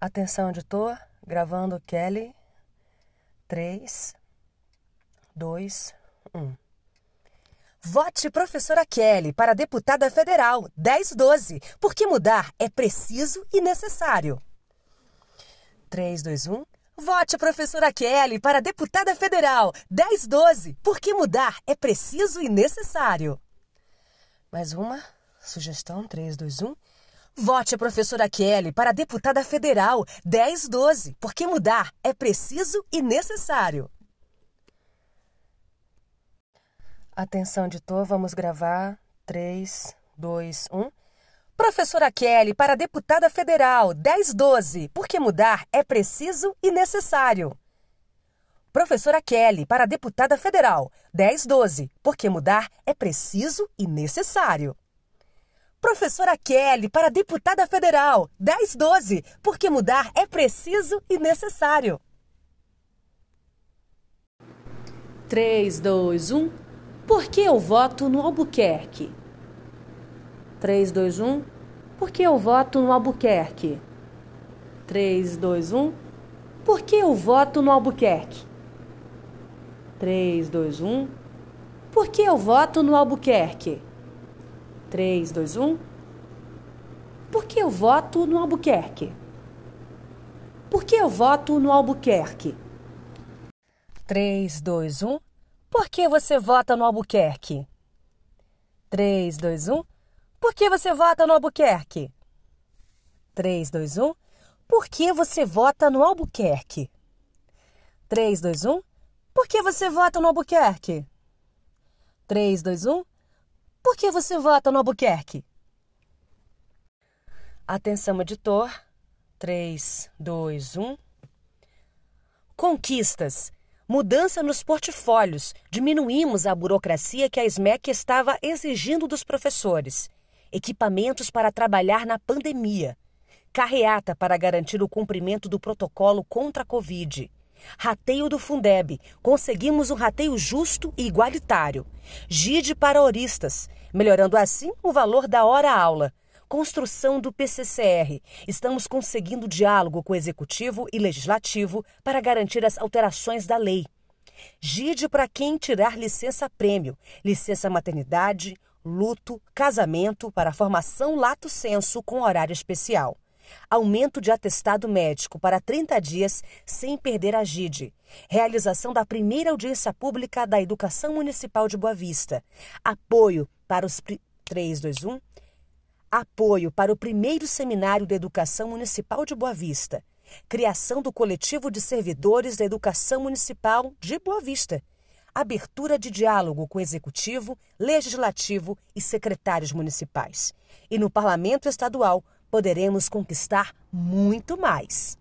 Atenção, editor, gravando Kelly. 3, 2, 1. Vote professora Kelly para deputada federal 1012, porque mudar é preciso e necessário. 3, 2, 1. Vote professora Kelly para deputada federal 1012, porque mudar é preciso e necessário. Mais uma. Sugestão 3, 2, 1. Vote a professora Kelly para deputada federal 1012, porque mudar é preciso e necessário. Atenção, editor, vamos gravar. 3, 2, 1. Professora Kelly para deputada federal 1012, porque mudar é preciso e necessário. Professora Kelly para deputada federal 1012, porque mudar é preciso e necessário. Professora Kelly para deputada federal 1012, porque mudar é preciso e necessário. 3, 2, 1. Por que eu voto no Albuquerque? 3, 2, 1. Por que eu voto no Albuquerque? 3, 2, 1. Por que eu voto no Albuquerque? 3, 2, 1. Por que eu voto no Albuquerque? 3, 2, 1. Por que eu voto no Albuquerque? Por que eu voto no Albuquerque? 3, 2, 1. Por que você vota no Albuquerque? 3, 2, 1. Por que você vota no Albuquerque? 3, 2, 1. Por que você vota no Albuquerque? 3, 2, 1. Por que você vota no Albuquerque? 3, 2, 1. Por que você vota no Albuquerque? Atenção, editor. 3, 2, 1. Conquistas. Mudança nos portfólios. Diminuímos a burocracia que a SMEC estava exigindo dos professores. Equipamentos para trabalhar na pandemia. Carreata para garantir o cumprimento do protocolo contra a Covid. Rateio do Fundeb. Conseguimos um rateio justo e igualitário. GID para oristas, melhorando assim o valor da hora-aula. Construção do PCCR. Estamos conseguindo diálogo com o Executivo e Legislativo para garantir as alterações da lei. GID para quem tirar licença-prêmio, licença maternidade, luto, casamento para formação lato senso com horário especial aumento de atestado médico para 30 dias sem perder a GID, realização da primeira audiência pública da Educação Municipal de Boa Vista, apoio para os 321 apoio para o primeiro seminário da Educação Municipal de Boa Vista, criação do coletivo de servidores da Educação Municipal de Boa Vista, abertura de diálogo com executivo, legislativo e secretários municipais. E no Parlamento Estadual, poderemos conquistar muito mais.